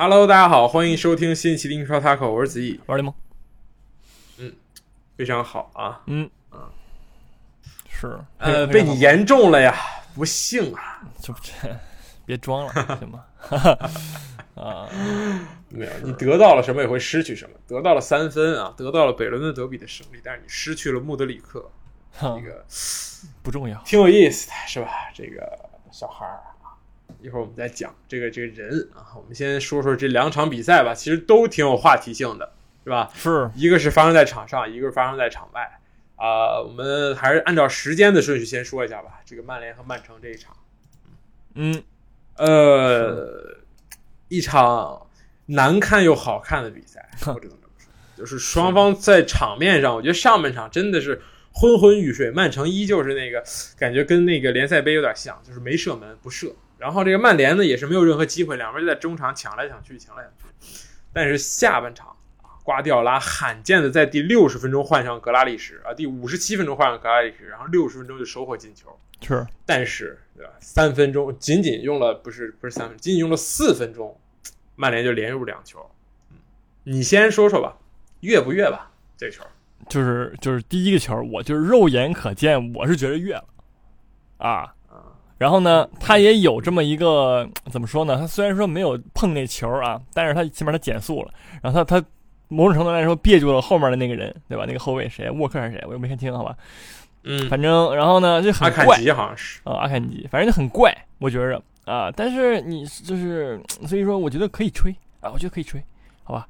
Hello，大家好，欢迎收听新一期的英超 Taco，我是子毅，玩联盟，非常好啊。嗯啊是，呃，被你言中了呀，不幸啊。就这，别装了，行吗？啊，没有，你得到了什么也会失去什么。得到了三分啊，得到了北伦敦德比的胜利，但是你失去了穆德里克，哼这个不重要。挺有意思的，是吧？这个小孩儿啊，一会儿我们再讲这个这个人啊。我们先说说这两场比赛吧，其实都挺有话题性的，是吧？是，一个是发生在场上，一个是发生在场外。啊、我们还是按照时间的顺序先说一下吧。这个曼联和曼城这一场，嗯，呃，一场难看又好看的比赛，我只能这么说。就是双方在场面上，我觉得上半场真的是昏昏欲睡，曼城依旧是那个感觉跟那个联赛杯有点像，就是没射门不射。然后这个曼联呢也是没有任何机会，两边就在中场抢来抢去，抢来抢去。但是下半场啊，瓜迪奥拉罕见的在第六十分钟换上格拉利什啊，第五十七分钟换上格拉利什，然后六十分钟就收获进球。是，但是对吧？三分钟仅仅用了不是不是三分，仅仅用了四分钟，曼联就连入两球。嗯，你先说说吧，越不越吧？这球就是就是第一个球，我就是肉眼可见，我是觉得越了，啊。然后呢，他也有这么一个怎么说呢？他虽然说没有碰那球啊，但是他起码他减速了，然后他他某种程度来说别住了后面的那个人，对吧？那个后卫谁？沃克还是谁？我又没看清，好吧？嗯，反正然后呢，就阿坎吉好像是，啊，阿坎吉，反正就很怪，我觉着啊。但是你就是，所以说我觉得可以吹啊，我觉得可以吹，好吧？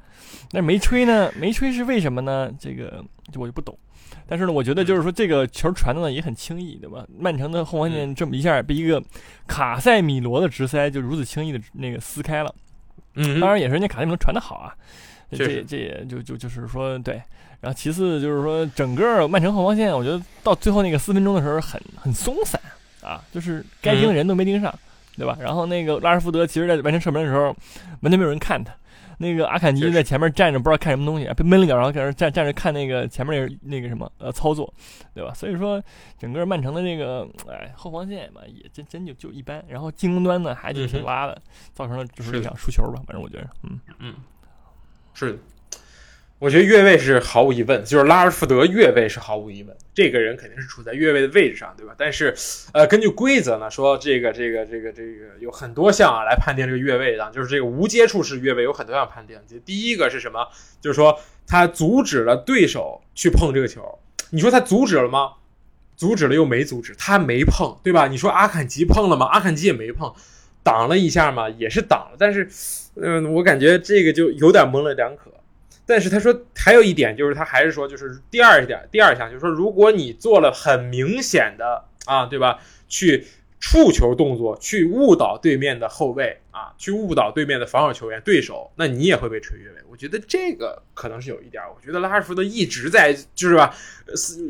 那没吹呢，没吹是为什么呢？这个我就不懂。但是呢，我觉得就是说这个球传的呢也很轻易，对吧？曼城的后防线这么一下被一个卡塞米罗的直塞就如此轻易的那个撕开了。嗯当然也是人家卡塞米罗传的好啊，这这也就就就是说对。然后其次就是说整个曼城后防线，我觉得到最后那个四分钟的时候很很松散啊，就是该盯的人都没盯上，对吧？然后那个拉什福德其实在完成射门的时候，完全没有人看他。那个阿坎吉在前面站着，不知道看什么东西，被闷了一脚，然后在那站站着看那个前面那个那个什么呃操作，对吧？所以说整个曼城的这个哎后防线嘛，也真真就就一般，然后进攻端呢还就挺拉的，造成了就是。是的一场输球吧，反正我觉得，嗯。嗯，是。的。我觉得越位是毫无疑问，就是拉尔福德越位是毫无疑问，这个人肯定是处在越位的位置上，对吧？但是，呃，根据规则呢，说这个这个这个这个有很多项啊来判定这个越位的，就是这个无接触式越位有很多项判定。就第一个是什么？就是说他阻止了对手去碰这个球，你说他阻止了吗？阻止了又没阻止，他没碰，对吧？你说阿坎吉碰了吗？阿坎吉也没碰，挡了一下嘛，也是挡了，但是，嗯、我感觉这个就有点模棱两可。但是他说还有一点就是他还是说就是第二点第二项就是说如果你做了很明显的啊对吧去触球动作去误导对面的后卫啊去误导对面的防守球员对手，那你也会被吹越位。我觉得这个可能是有一点，我觉得拉什福德一直在就是吧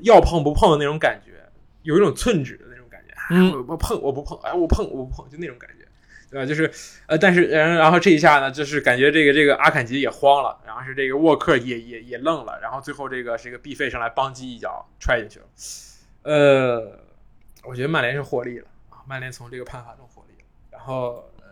要碰不碰的那种感觉，有一种寸指的那种感觉，嗯我我碰我不碰，哎我碰我不碰就那种感觉。对吧？就是呃，但是然然后这一下呢，就是感觉这个这个阿坎吉也慌了，然后是这个沃克也也也愣了，然后最后这个这个毕费上来邦基一脚踹进去了。呃，我觉得曼联是获利了啊，曼联从这个判罚中获利了，然后呃，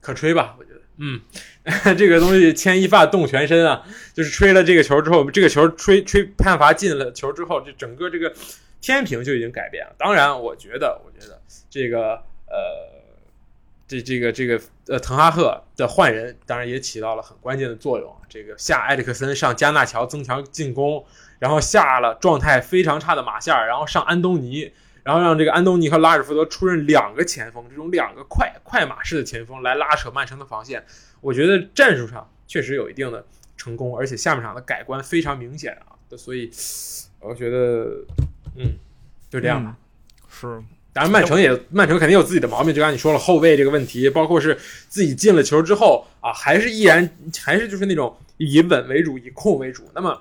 可吹吧，我觉得，嗯，这个东西牵一发动全身啊，就是吹了这个球之后，这个球吹吹判罚进了球之后，这整个这个天平就已经改变了。当然，我觉得，我觉得这个呃。这这个这个呃，滕哈赫的换人当然也起到了很关键的作用。这个下埃里克森上加纳乔增强进攻，然后下了状态非常差的马夏尔，然后上安东尼，然后让这个安东尼和拉什福德出任两个前锋，这种两个快快马式的前锋来拉扯曼城的防线。我觉得战术上确实有一定的成功，而且下半场的改观非常明显啊。所以我觉得，嗯，就这样吧。是当然，曼城也曼城肯定有自己的毛病，就刚你说了后卫这个问题，包括是自己进了球之后啊，还是依然还是就是那种以稳为主，以控为主。那么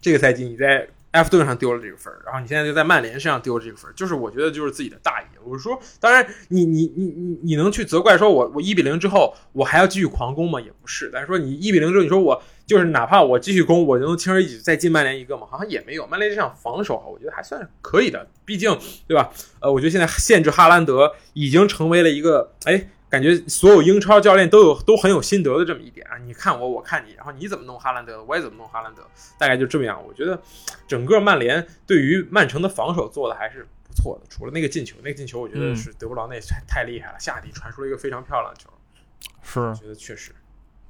这个赛季你在埃弗顿上丢了这个分儿，然后你现在就在曼联身上丢了这个分儿，就是我觉得就是自己的大意。我是说，当然你你你你你能去责怪说我我一比零之后我还要继续狂攻吗？也不是。但是说你一比零之后，你说我就是哪怕我继续攻，我就能轻而易举再进曼联一个嘛？好像也没有。曼联这场防守啊，我觉得还算是可以的，毕竟对吧？呃，我觉得现在限制哈兰德已经成为了一个哎感觉所有英超教练都有都很有心得的这么一点啊，你看我，我看你，然后你怎么弄哈兰德，我也怎么弄哈兰德，大概就这么样。我觉得整个曼联对于曼城的防守做的还是不错的，除了那个进球，那个进球我觉得是德布劳内太太厉害了，下底传出了一个非常漂亮的球，是我觉得确实。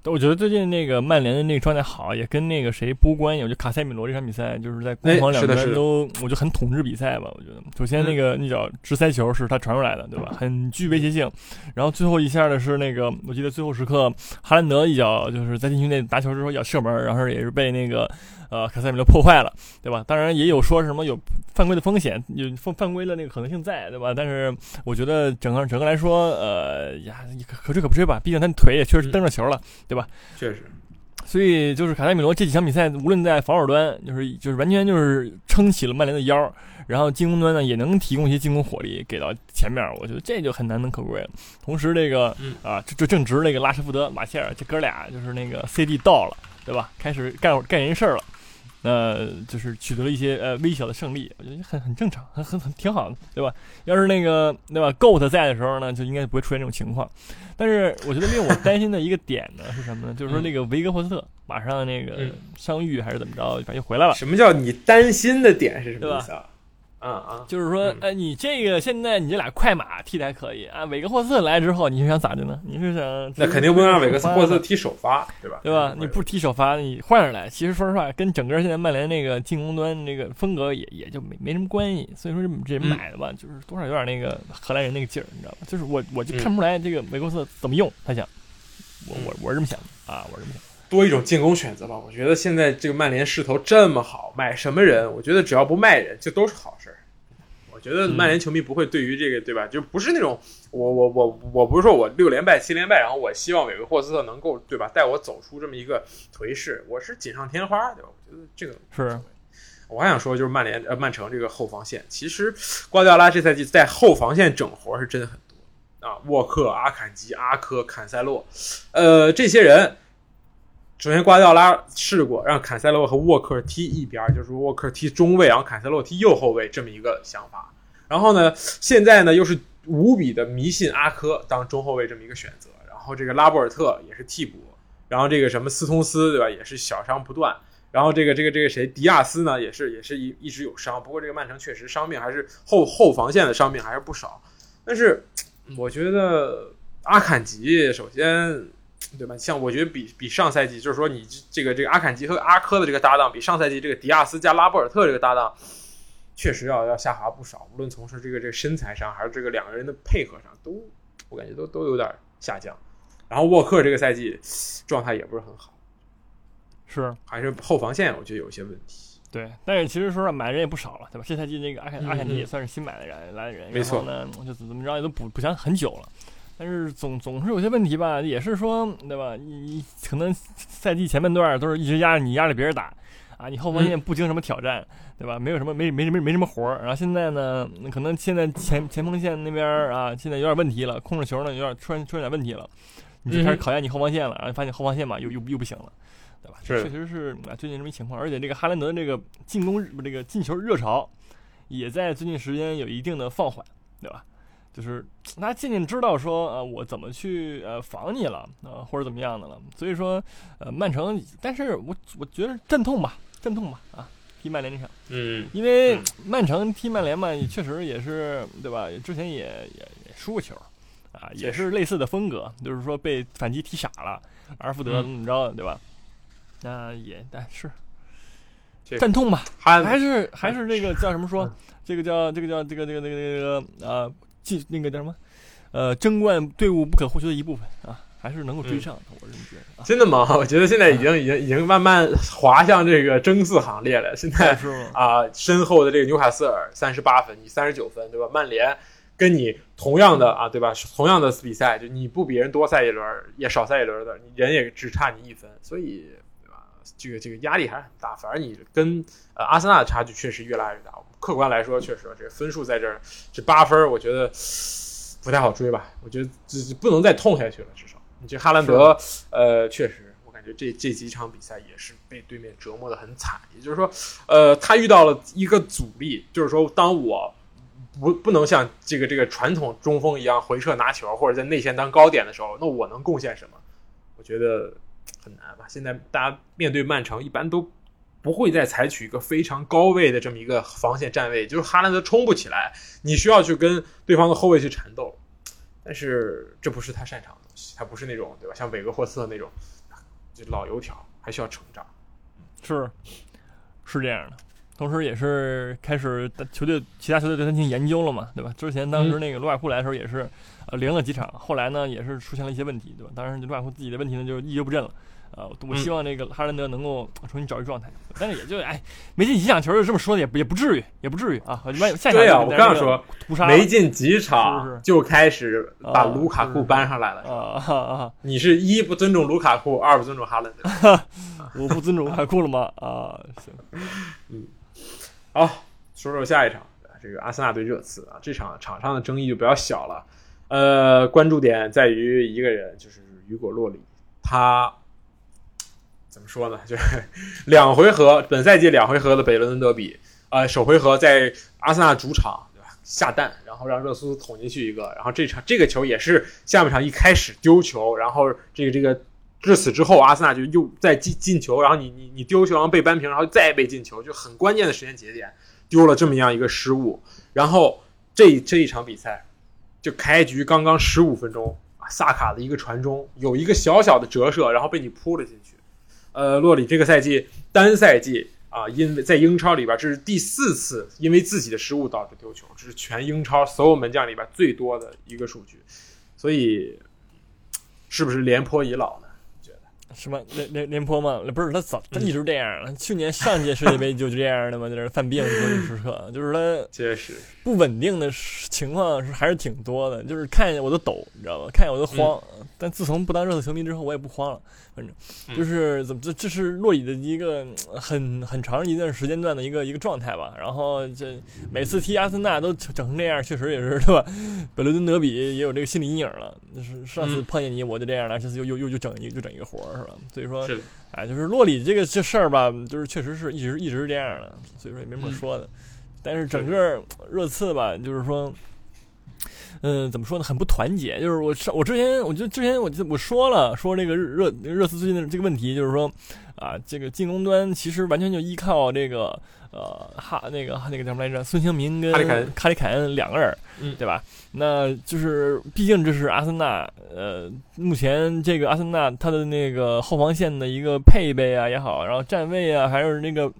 我觉得最近那个曼联的那个状态好，也跟那个谁波关系。我觉得卡塞米罗这场比赛就是在攻防两端都，我觉得很统治比赛吧。我觉得首先那个那脚直塞球是他传出来的，对吧？很具威胁性。然后最后一下的是那个，我记得最后时刻哈兰德一脚就是在禁区内打球之后要射门，然后也是被那个。呃，卡塞米罗破坏了，对吧？当然也有说什么有犯规的风险，有犯犯规的那个可能性在，对吧？但是我觉得整个整个来说，呃呀，可可追可不吹吧，毕竟他腿也确实蹬着球了，对吧？确实。所以就是卡塞米罗这几场比赛，无论在防守端，就是就是完全就是撑起了曼联的腰，然后进攻端呢也能提供一些进攻火力给到前面，我觉得这就很难能可贵了。同时这个啊，就就正值那个拉什福德、马歇尔这哥俩就是那个 CD 到了，对吧？开始干干人事儿了。呃，就是取得了一些呃微小的胜利，我觉得很很正常，很很很挺好的，对吧？要是那个对吧，GOAT 在的时候呢，就应该不会出现这种情况。但是我觉得令我担心的一个点呢是什么呢？就是说那个维格霍斯特马上那个伤愈还是怎么着，反正又回来了。什么叫你担心的点是什么意思啊？啊啊，就是说，哎，你这个现在你这俩快马踢的还可以啊。韦格霍斯特来之后，你是想咋的呢？你是想那肯定不能让韦格霍斯特踢首发，对吧？对吧？你不踢首发，你换上来，其实说实话，跟整个现在曼联那个进攻端那个风格也也就没没什么关系。所以说这这买的吧，就是多少有点那个荷兰人那个劲儿，你知道吧？就是我我就看不出来这个韦格霍斯特怎么用，他想，我我我是这么想的啊，我是这么想。多一种进攻选择吧。我觉得现在这个曼联势头这么好，买什么人，我觉得只要不卖人，就都是好事儿。我觉得曼联球迷不会对于这个，对吧？就不是那种我我我我不是说我六连败七连败，然后我希望韦格霍斯特能够对吧带我走出这么一个颓势，我是锦上添花，对吧？我觉得这个是。我还想说，就是曼联呃曼城这个后防线，其实瓜迪奥拉这赛季在后防线整活是真的很多啊，沃克、阿坎吉、阿科、坎塞洛，呃，这些人。首先，瓜迪奥拉试过让坎塞洛和沃克踢一边，就是沃克踢中卫，然后坎塞洛踢右后卫这么一个想法。然后呢，现在呢又是无比的迷信阿科当中后卫这么一个选择。然后这个拉波尔特也是替补，然后这个什么斯通斯对吧，也是小伤不断。然后这个这个这个谁迪亚斯呢，也是也是一一直有伤。不过这个曼城确实伤病还是后后防线的伤病还是不少。但是我觉得阿坎吉首先。对吧？像我觉得比比上赛季，就是说你这个这个阿坎吉和阿科的这个搭档，比上赛季这个迪亚斯加拉波尔特这个搭档，确实要要下滑不少。无论从事这个这个身材上，还是这个两个人的配合上，都我感觉都都有点下降。然后沃克这个赛季状态也不是很好，是还是后防线我觉得有一些问题。对，但是其实说买的人也不少了，对吧？这赛季那个阿坎阿坎吉也算是新买的人来的人，没错呢，就怎么着也都补补强很久了。但是总总是有些问题吧，也是说对吧？你可能赛季前半段都是一直压着你，压着别人打啊，你后防线不经什么挑战，对吧？没有什么没没没没什么活儿。然后现在呢，可能现在前前锋线那边啊，现在有点问题了，控制球呢有点出现出现点问题了，你就开始考验你后防线了。然后发现后防线嘛又又又不行了，对吧？确实是啊，最近这么一情况。而且这个哈兰德这个进攻不这个进球热潮也在最近时间有一定的放缓，对吧？就是他渐渐知道说，呃，我怎么去呃防你了，呃，或者怎么样的了。所以说，呃，曼城，但是我我觉得阵痛吧，阵痛吧，啊，踢曼联这场，嗯，因为 曼城踢曼联嘛，也确实也是对吧？之前也也也输过球，啊，也是类似的风格，就是说被反击踢傻了，阿福德怎么着，对吧？那也但是阵痛吧，还是还是这个叫什么说？这个叫这个叫这个这个这个这个呃。进那个叫什么？呃，争冠队伍不可或缺的一部分啊，还是能够追上的。我这么觉得。真的吗？我觉得现在已经已经已经慢慢滑向这个争四行列了。现在啊，身后的这个纽卡斯尔三十八分，你三十九分，对吧？曼联跟你同样的啊，对吧？同样的比赛，就你不比人多赛一轮，也少赛一轮的，你人也只差你一分，所以对吧？这个这个压力还是很大。反而你跟呃阿森纳的差距确实越拉越大。客观来说，确实这个分数在这儿，这八分我觉得不太好追吧。我觉得这不能再痛下去了，至少你这哈兰德，呃，确实我感觉这这几场比赛也是被对面折磨的很惨。也就是说，呃，他遇到了一个阻力，就是说，当我不不能像这个这个传统中锋一样回撤拿球，或者在内线当高点的时候，那我能贡献什么？我觉得很难吧。现在大家面对曼城，一般都不会再采取一个非常高位的这么一个防线站位，就是哈兰德冲不起来，你需要去跟对方的后卫去缠斗。但是这不是他擅长的东西，他不是那种对吧？像韦格霍斯的那种，就老油条，还需要成长。是，是这样的。同时，也是开始球队其他球队对他进行研究了嘛，对吧？之前当时那个卢卡库来的时候也是，呃，赢了几场，后来呢也是出现了一些问题，对吧？当然，卢卡库自己的问题呢就一蹶不振了。呃，我希望这个哈兰德能够重新找一状态，但是也就哎，没进几场球就这么说的，也不也不至于，也不至于啊。下对呀，我刚说屠杀没进几场就开始把卢卡库搬上来了啊啊！你是一不尊重卢卡库，二不尊重哈兰德，我不尊重卢卡库了吗？啊，行，嗯。好，说说下一场，这个阿森纳对热刺啊，这场场上的争议就比较小了。呃，关注点在于一个人，就是雨果洛里。他怎么说呢？就是 两回合，本赛季两回合的北伦敦德比，呃，首回合在阿森纳主场，对吧？下蛋，然后让热苏捅进去一个，然后这场这个球也是下半场一开始丢球，然后这个这个。至此之后，阿森纳就又再进进球，然后你你你丢球，然后被扳平，然后再被进球，就很关键的时间节点丢了这么样一个失误。然后这这一场比赛就开局刚刚十五分钟啊，萨卡的一个传中有一个小小的折射，然后被你扑了进去。呃，洛里这个赛季单赛季啊，因为在英超里边这是第四次因为自己的失误导致丢球，这是全英超所有门将里边最多的一个数据。所以是不是廉颇已老呢？什么廉廉廉颇吗？不是他早，他一直这样。去年上届世界杯就这样的嘛，在那犯病时刻，就是他确实不稳定的情况是还是挺多的。就是看见我都抖，你知道吧？看见我都慌。但自从不当热刺球迷之后，我也不慌了。反正就是怎么这这是洛里的一个很很长一段时间段的一个一个状态吧。然后这每次踢阿森纳都整成这样，确实也是对吧？本伦敦德比也有这个心理阴影了。就是上次碰见你我就这样了，这次又又又又整一就整一个活儿是吧？所以说，哎，就是洛里这个这事儿吧，就是确实是一直一直是这样的。所以说也没什么说的。但是整个热刺吧，就是说。嗯，怎么说呢？很不团结。就是我上我之前，我就之前我就我说了，说这个热热刺最近的这个问题，就是说啊，这个进攻端其实完全就依靠这个呃哈那个那个叫什么来着？孙兴民跟卡里凯恩两个人，对吧？那就是毕竟这是阿森纳，呃，目前这个阿森纳他的那个后防线的一个配备啊也好，然后站位啊，还是那个。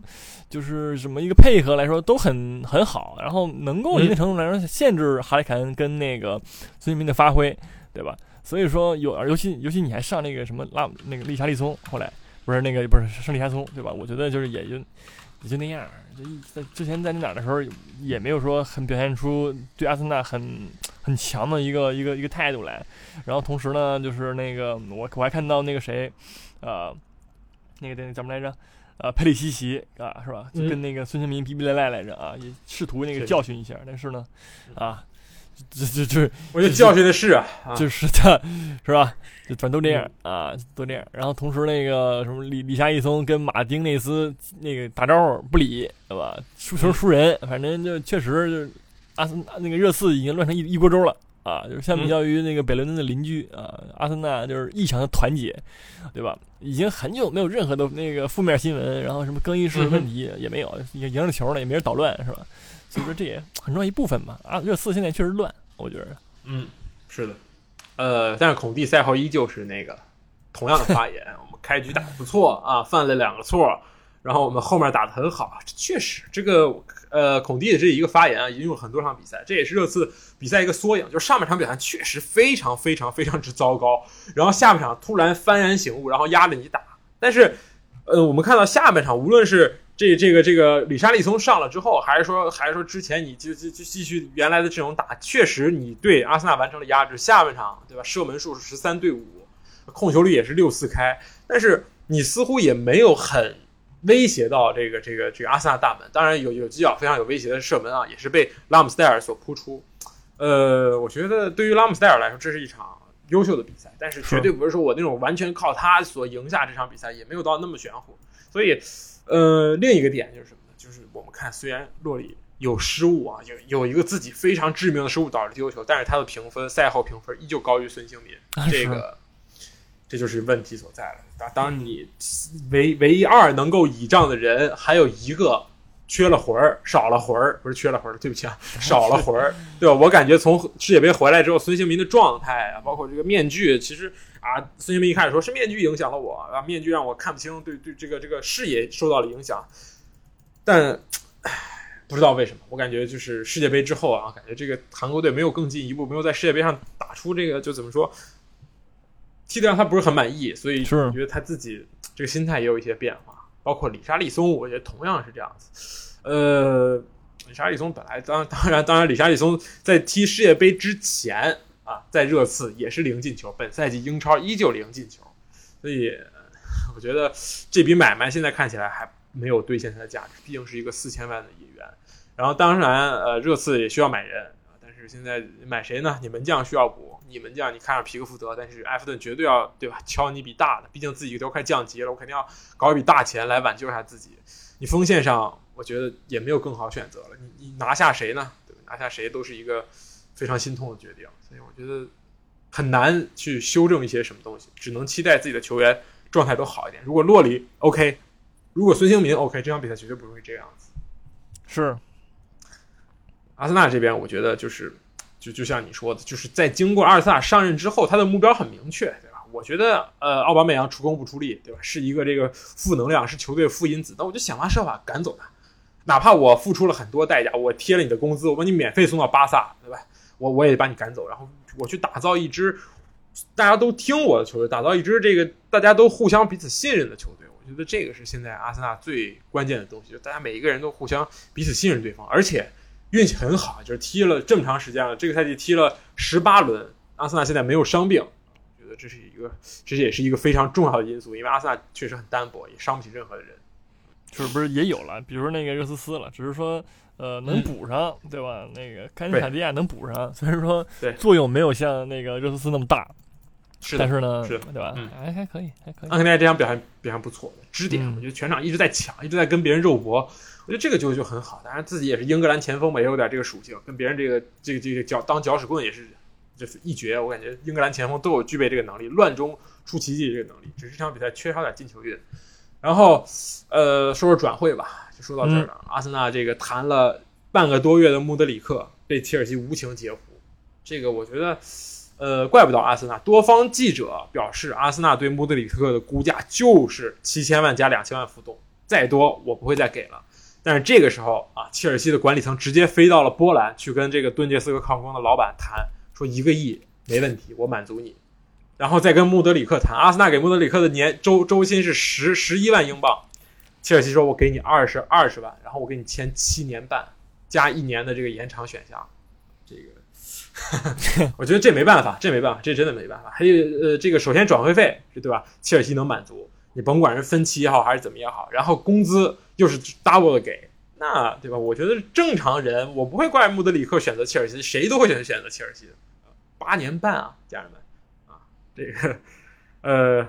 就是什么一个配合来说都很很好，然后能够一定程度来说限制哈里凯恩跟那个孙兴民的发挥，对吧？所以说有，尤其尤其你还上那个什么拉那个利查利松，后来不是那个不是上利查松，对吧？我觉得就是也就也就那样，就在之前在那哪的时候也没有说很表现出对阿森纳很很强的一个一个一个态度来。然后同时呢，就是那个我我还看到那个谁，呃，那个那个怎么来着？啊，佩里西奇啊，是吧？就跟那个孙兴民逼逼赖赖来着啊，也试图那个教训一下，但是呢，啊，这这这，我觉得教训的是啊，就是他，是吧？就反正都这样啊，都这样。然后同时那个什么李李夏一松跟马丁内斯那个打招呼不理，对吧？输球输人，反正就确实就是阿森那个热刺已经乱成一一锅粥了。啊，就是相比较于那个北伦敦的邻居啊，阿森纳就是异常的团结，对吧？已经很久没有任何的那个负面新闻，然后什么更衣室问题也没有，也赢了球了，也没人捣乱，是吧？所以说这也很重要一部分吧。啊，热刺现在确实乱，我觉得。嗯，是的。呃，但是孔蒂赛后依旧是那个同样的发言，我们开局打得不错啊，犯了两个错。然后我们后面打得很好，确实，这个呃，孔蒂的这一个发言啊，引用了很多场比赛，这也是热刺比赛一个缩影。就是上半场表现确实非常非常非常之糟糕，然后下半场突然幡然醒悟，然后压着你打。但是，呃，我们看到下半场，无论是这这个这个吕沙利松上了之后，还是说还是说之前你就就就继续原来的这种打，确实你对阿森纳完成了压制。下半场对吧？射门数是十三对五，控球率也是六四开，但是你似乎也没有很。威胁到这个这个这个阿森纳大门，当然有有几脚非常有威胁的射门啊，也是被拉姆斯戴尔所扑出。呃，我觉得对于拉姆斯戴尔来说，这是一场优秀的比赛，但是绝对不是说我那种完全靠他所赢下这场比赛，也没有到那么玄乎。所以，呃，另一个点就是什么呢？就是我们看，虽然洛里有失误啊，有有一个自己非常致命的失误导致丢球，但是他的评分赛后评分依旧高于孙兴民，这个这就是问题所在了。当当你唯唯一二能够倚仗的人还有一个缺了魂儿，少了魂儿，不是缺了魂儿，对不起啊，少了魂儿，对吧？我感觉从世界杯回来之后，孙兴民的状态啊，包括这个面具，其实啊，孙兴民一开始说是面具影响了我啊，面具让我看不清，对对，这个这个视野受到了影响，但。不知道为什么，我感觉就是世界杯之后啊，感觉这个韩国队没有更进一步，没有在世界杯上打出这个，就怎么说，踢得让他不是很满意，所以我觉得他自己这个心态也有一些变化。包括李莎利松，我觉得同样是这样子。呃，李莎利松本来当当然当然，李莎利松在踢世界杯之前啊，在热刺也是零进球，本赛季英超依旧零进球，所以我觉得这笔买卖现在看起来还没有兑现它的价值，毕竟是一个四千万的引援。然后当然，呃，热刺也需要买人，但是现在买谁呢？你门将需要补，你门将你看上皮克福德，但是埃弗顿绝对要对吧？敲你一笔大的，毕竟自己都快降级了，我肯定要搞一笔大钱来挽救一下自己。你锋线上，我觉得也没有更好选择了。你你拿下谁呢？拿下谁都是一个非常心痛的决定，所以我觉得很难去修正一些什么东西，只能期待自己的球员状态都好一点。如果洛里 OK，如果孙兴民 OK，这场比赛绝对不会这样子。是。阿森纳这边，我觉得就是，就就像你说的，就是在经过阿尔萨上任之后，他的目标很明确，对吧？我觉得，呃，奥巴梅扬出工不出力，对吧？是一个这个负能量，是球队负因子。那我就想方设法赶走他，哪怕我付出了很多代价，我贴了你的工资，我把你免费送到巴萨，对吧？我我也把你赶走，然后我去打造一支大家都听我的球队，打造一支这个大家都互相彼此信任的球队。我觉得这个是现在阿森纳最关键的东西，就大家每一个人都互相彼此信任对方，而且。运气很好，就是踢了这么长时间了，这个赛季踢了十八轮，阿森纳现在没有伤病，我觉得这是一个，这也是一个非常重要的因素，因为阿森纳确实很单薄，也伤不起任何的人。就是不是也有了，比如说那个热斯斯了，只是说呃能补上，对吧？那个甘斯塔迪亚能补上，虽然说作用没有像那个热斯斯那么大，是但是呢，是对吧？还还可以，还可以。安肯尼亚这场表现表现不错，支点，我觉得全场一直在抢，一直在跟别人肉搏。我觉得这个就就很好，当然自己也是英格兰前锋嘛，也有点这个属性，跟别人这个这个这个搅当搅屎棍也是就是一绝。我感觉英格兰前锋都有具备这个能力，乱中出奇迹这个能力，只是这场比赛缺少点进球运。然后，呃，说说转会吧，就说到这儿了。阿森纳这个谈了半个多月的穆德里克被切尔西无情截胡，这个我觉得，呃，怪不到阿森纳。多方记者表示，阿森纳对穆德里克的估价就是七千万加两千万浮动，再多我不会再给了。但是这个时候啊，切尔西的管理层直接飞到了波兰，去跟这个顿涅斯克矿工的老板谈，说一个亿没问题，我满足你。然后再跟穆德里克谈，阿森纳给穆德里克的年周周薪是十十一万英镑，切尔西说我给你二十二十万，然后我给你签七年半加一年的这个延长选项。这个，我觉得这没办法，这没办法，这真的没办法。还有呃，这个首先转会费，对吧？切尔西能满足。你甭管是分期也好，还是怎么也好，然后工资又是 double 的给，那对吧？我觉得正常人，我不会怪穆德里克选择切尔西，谁都会选选择切尔西的。八年半啊，家人们，这个呃，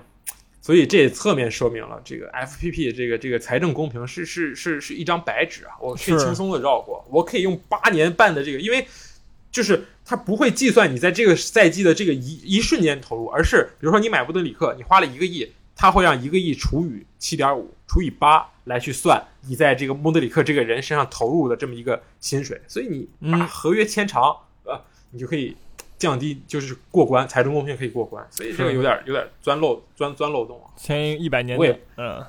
所以这也侧面说明了这个 FPP 这个这个财政公平是是是是一张白纸啊，我可以轻松的绕过，我可以用八年半的这个，因为就是它不会计算你在这个赛季的这个一一瞬间投入，而是比如说你买穆德里克，你花了一个亿。他会让一个亿除以七点五除以八来去算你在这个穆德里克这个人身上投入的这么一个薪水，所以你把合约签长，呃，你就可以降低，就是过关，财政公平可以过关。所以这个有点有点钻漏钻钻漏洞啊。前一百年，我也嗯，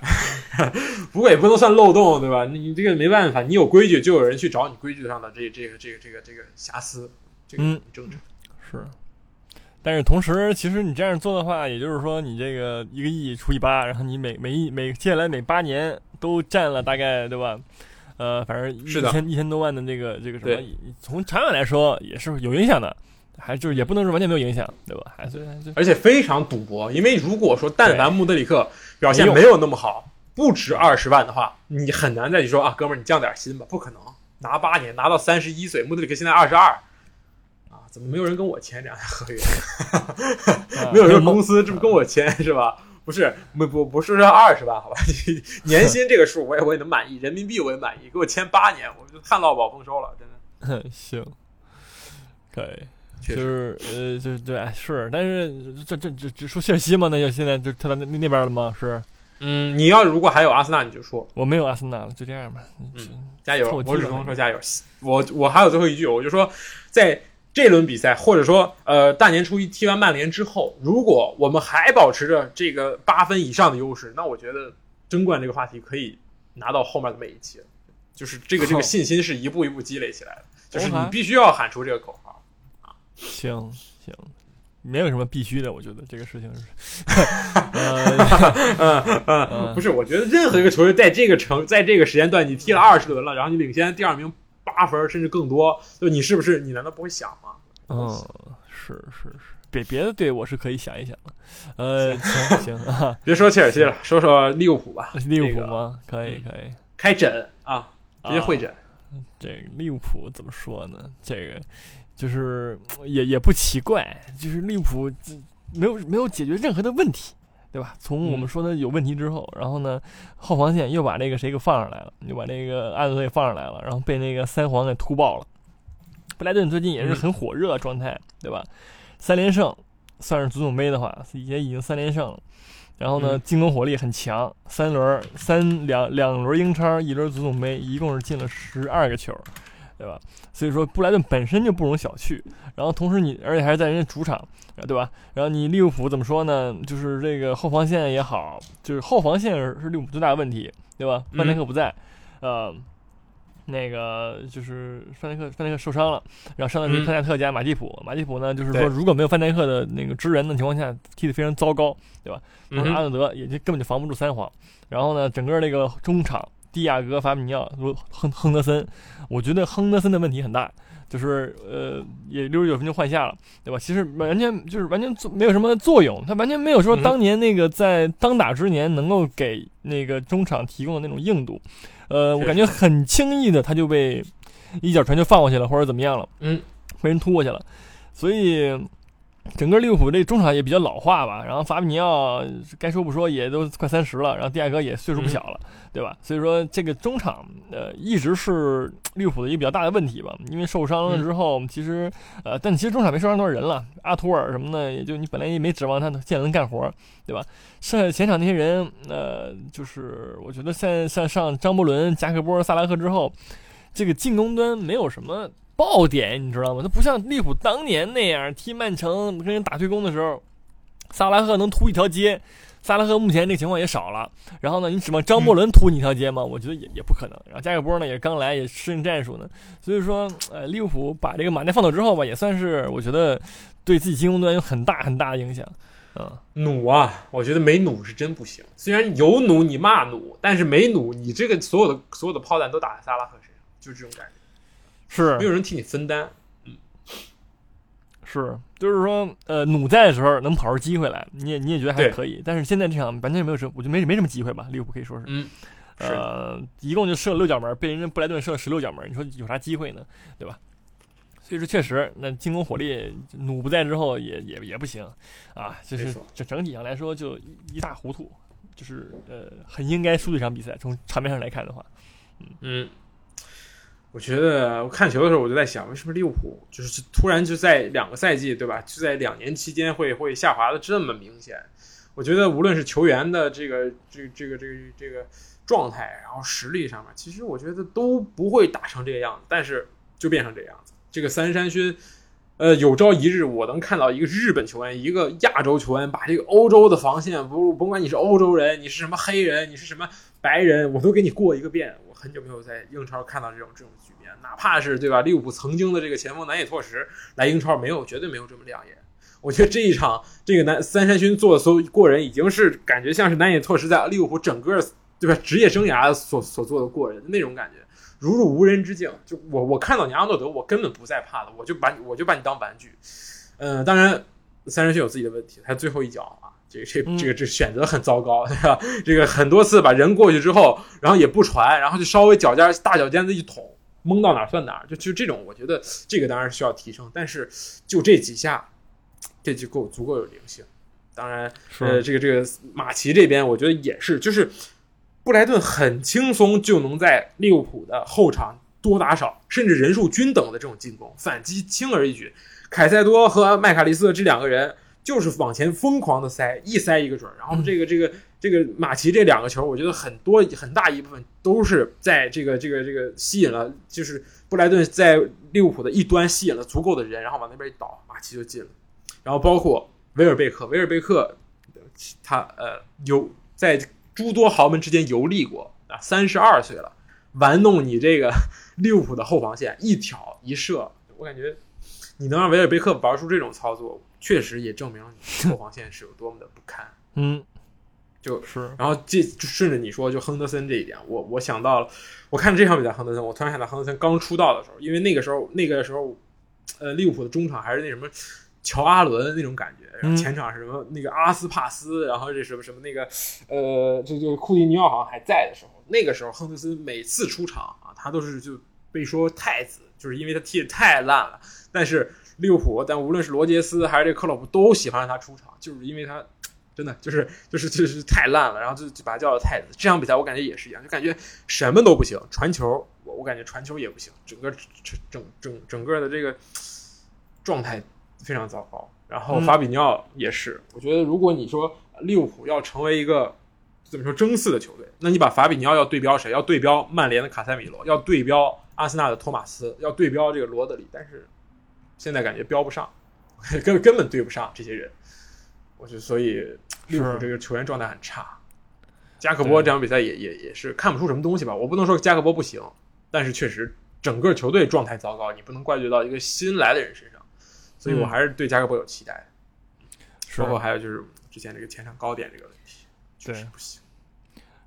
不过也不能算漏洞，对吧？你这个没办法，你有规矩就有人去找你规矩上的这这个这个这个这个瑕疵，这个很正常。是。但是同时，其实你这样做的话，也就是说，你这个一个亿除以八，然后你每每一每接下来每八年都占了大概，对吧？呃，反正一千一千多万的那个这个什么，从长远来说也是有影响的，还就是也不能说完全没有影响，对吧？还是而且非常赌博，因为如果说但凡穆德里克表现没有那么好，不值二十万的话，你很难再去说啊，哥们儿你降点薪吧，不可能，拿八年拿到三十一岁，穆德里克现在二十二。啊怎么没有人跟我签这样的合约？没有人公司这么跟我签是吧？不是不不不是说二十万好吧？年薪这个数我也我也能满意，人民币我也满意，给我签八年，我就旱涝保丰收了，真的。行，可以，确就是呃，就对是，但是这这这只说切尔西吗？那就现在就他到那那边了吗？是嗯，你要如果还有阿森纳，你就说我没有阿森纳了，就这样吧。嗯加油，我只能说加油。我我还有最后一句，我就说，在这轮比赛，或者说呃大年初一踢完曼联之后，如果我们还保持着这个八分以上的优势，那我觉得争冠这个话题可以拿到后面的每一期了。就是这个这个信心是一步一步积累起来的，就是你必须要喊出这个口号。行行，没有什么必须的，我觉得这个事情是，呃，嗯嗯，嗯不是，我觉得任何一个球队在这个成在这个时间段，你踢了二十轮了，然后你领先第二名八分甚至更多，就你是不是你难道不会想吗？嗯，是是是，别别的队我是可以想一想的，呃，行行啊，别说切尔西了，说说利物浦吧。利物这个浦吗？可以可以，开诊啊，直接啊会诊。这个利物浦怎么说呢？这个就是也也不奇怪，就是利物浦这没有没有解决任何的问题，对吧？从我们嗯说的有问题之后，然后呢，后防线又把那个谁给放上来了，又把那个安德给放上来了，然后被那个三皇给突爆了。布莱顿最近也是很火热状态，对吧？三连胜，算是足总杯的话，也已经三连胜了。然后呢，嗯进攻火力很强，三轮三两两轮英超，一轮足总杯，一共是进了十二个球，对吧？所以说布莱顿本身就不容小觑。然后同时你而且还是在人家主场，对吧？然后你利物浦怎么说呢？就是这个后防线也好，就是后防线是是利物浦最大的问题，对吧？范戴克不在，呃。那个就是范戴克，范戴克受伤了，然后上的是嗯范戴克加马蒂普，马蒂普呢，就是说如果没有范戴克的那个支援的情况下，踢得非常糟糕，同嗯哼时阿诺德也就根本就防不住三皇。然后呢，整个那个中场，蒂亚戈、法比尼奥、罗亨亨德森，我觉得亨德森的问题很大，就是呃，也六十九分就换下了，对吧？其实完全就是完全做没有什么作用，他完全没有说当年那个在当打之年能够给那个中场提供的那种硬度。呃，我感觉很轻易的他就被一脚传就放过去了，或者怎么样了，嗯，被人突过去了，所以整个利物浦这中场也比较老化吧。然后法比尼奥该说不说也都快三十了，然后蒂亚戈也岁数不小了，对吧？所以说这个中场呃一直是利物浦的一个比较大的问题吧。因为受伤了之后，其实呃，但其实中场没受伤多少人了，阿图尔什么的，也就你本来也没指望他现在能干活，对吧？剩下前场那些人，呃，就是我觉得像像上张伯伦、加克波、萨拉赫之后，这个进攻端没有什么爆点，你知道吗？他不像利物浦当年那样踢曼城跟人打对攻的时候，萨拉赫能突一条街。萨拉赫目前这个情况也少了，然后呢，你指望张伯伦突你一条街吗？我觉得也也不可能。然后加克波呢也刚来，也适应战术呢，所以说，呃，利物浦把这个马内放走之后吧，也算是我觉得对自己进攻端有很大很大的影响。嗯，弩啊，我觉得没弩是真不行。虽然有弩你骂弩，但是没弩你这个所有的所有的炮弹都打在萨拉赫身上，就是这种感觉，是没有人替你分担。嗯是，就是说，呃，弩在的时候能跑出机会来，你也你也觉得还可以。但是现在这场完全没有什么，我就没没什么机会吧，利物浦可以说是，嗯，一共就射了六脚门，被人家布莱顿射了十六脚门，你说有啥机会呢？对吧？所以说确实，那进攻火力弩不在之后也也也不行啊，就是整整体上来说就一一塌糊涂，就是呃很应该输这场比赛。从场面上来看的话，嗯，我觉得我看球的时候我就在想，为什么利物浦就是突然就在两个赛季对吧，就在两年期间会会下滑的这么明显？我觉得无论是球员的这个这个这个这个这个状态，然后实力上面，其实我觉得都不会打成这个样子，但是就变成这样子。这个三山勋，呃，有朝一日我能看到一个日本球员，一个亚洲球员，把这个欧洲的防线，不甭管你是欧洲人，你是什么黑人，你是什么白人，我都给你过一个遍。我很久没有在英超看到这种这种局面，哪怕是对吧？利物浦曾经的这个前锋南野拓实来英超，没有绝对没有这么亮眼。我觉得这一场这个南三山勋做的所有过人，已经是感觉像是南野拓实在利物浦整个对吧职业生涯所所做的过人那种感觉。如入无人之境。就我我看到你阿诺德，我根本不再怕了，我就把你我就把你当玩具。嗯、当然三人勋有自己的问题，他最后一脚啊，这个这嗯这个这选择很糟糕，对吧？这个很多次把人过去之后，然后也不传，然后就稍微脚尖大脚尖子一捅，蒙到哪儿算哪儿，就就这种，我觉得这个当然需要提升，但是就这几下，这就够足够有灵性。当然，呃，这个这个马奇这边，我觉得也是，就是布莱顿很轻松就能在利物浦的后场多打少，甚至人数均等的这种进攻反击轻而易举。凯塞多和麦卡利斯特这两个人就是往前疯狂的塞，一塞一个准儿。然后这个这个这个马奇这两个球，我觉得很多很大一部分都是在这个这个这个吸引了，就是布莱顿在利物浦的一端吸引了足够的人，然后往那边一倒，马奇就进了。然后包括维尔贝克，维尔贝克他呃有在诸多豪门之间游历过啊，三十二岁了，玩弄你这个 利物浦的后防线，一挑一射，我感觉你能让维尔贝克玩出这种操作，确实也证明你后防线是有多么的不堪。嗯，就是然后这就顺着你说，就亨德森这一点，我我想到了，我看这场比赛，亨德森，我突然想到亨德森刚出道的时候，因为那个时候那个时候，呃，利物浦的中场还是那什么乔阿伦那种感觉，然后前场是什么那个阿斯帕斯，然后这什么什么那个呃，这就库蒂尼奥好像还在的时候，那个时候亨德森每次出场啊，他都是就被说太子，就是因为他踢的太烂了。但是利物浦，但无论是罗杰斯还是这克洛普都喜欢让他出场，就是因为他。真的就是就是就是太烂了，然后就就把他叫做太子。这场比赛我感觉也是一样，就感觉什么都不行，传球我我感觉传球也不行，整个整整整个的这个状态非常糟糕。然后法比尼奥也是，我觉得如果你说利物浦要成为一个怎么说争四的球队，那你把法比尼奥要对标谁？要对标曼联的卡塞米罗，要对标阿森纳的托马斯，要对标这个罗德里，但是现在感觉标不上，根根本对不上这些人。我觉得，所以利物浦这个球员状态很差。加克波这场比赛也也也是看不出什么东西吧。我不能说加克波不行，但是确实整个球队状态糟糕，你不能怪罪到一个新来的人身上。所以我还是对加克波有期待的。包括还有就是之前这个前场高点这个问题，确实不行。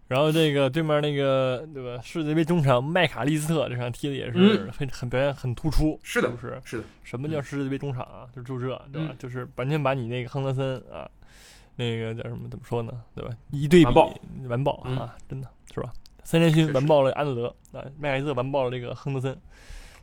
然后这个对面那个对吧？世界杯中场麦卡利斯特这场踢的也是很很表现很突出，是的，不是？是的。什么叫世界杯中场啊？就就这，对吧？就是完全把你那个亨德森啊，那个叫什么？怎么说呢？对吧？一对比完爆啊！真的是吧？三连勋完爆了安德德啊，麦卡利斯特完爆了这个亨德森。